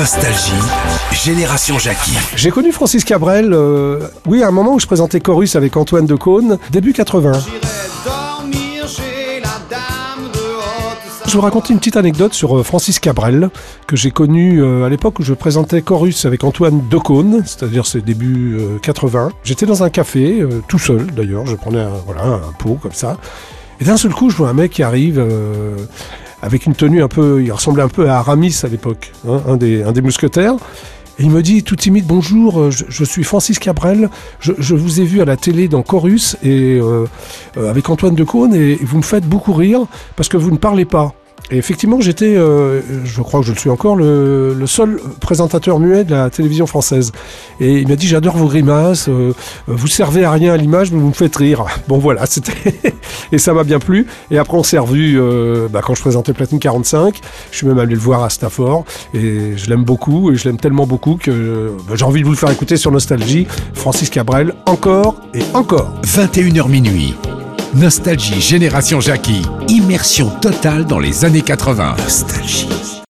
Nostalgie, Génération Jackie. J'ai connu Francis Cabrel, euh, oui, à un moment où je présentais Chorus avec Antoine Decaune, début 80. dormir chez la dame de haute Je vous raconte une petite anecdote sur euh, Francis Cabrel, que j'ai connu euh, à l'époque où je présentais Chorus avec Antoine Decaune, c'est-à-dire c'est début euh, 80. J'étais dans un café, tout seul d'ailleurs, je prenais un, voilà, un pot comme ça. Et d'un seul coup, je vois un mec qui arrive avec une tenue un peu, il ressemblait un peu à Aramis à l'époque, hein, un, des, un mousquetaires. Et il me dit tout timide bonjour, euh, je, suis Francis Cabrel, je, vous ai vu à la télé dans Chorus et euh, euh, avec Antoine Decaune et vous me faites beaucoup rire parce que vous ne parlez pas. Et effectivement, j'étais, euh, je crois que je le suis encore, le, seul présentateur muet de la télévision française. Et il m'a dit j'adore vos grimaces, euh, vous servez à rien à l'image, mais vous me faites rire. Bon voilà, c'était et ça m'a bien plu. Et après on s'est revu euh, bah, quand je présentais Platine 45. Je suis même allé le voir à Stafford et je l'aime beaucoup et je l'aime tellement beaucoup que bah, j'ai envie de vous le faire écouter sur Nostalgie. Francis Cabrel, encore et encore. 21h minuit. Nostalgie, Génération Jackie. Immersion totale dans les années 80. Nostalgie.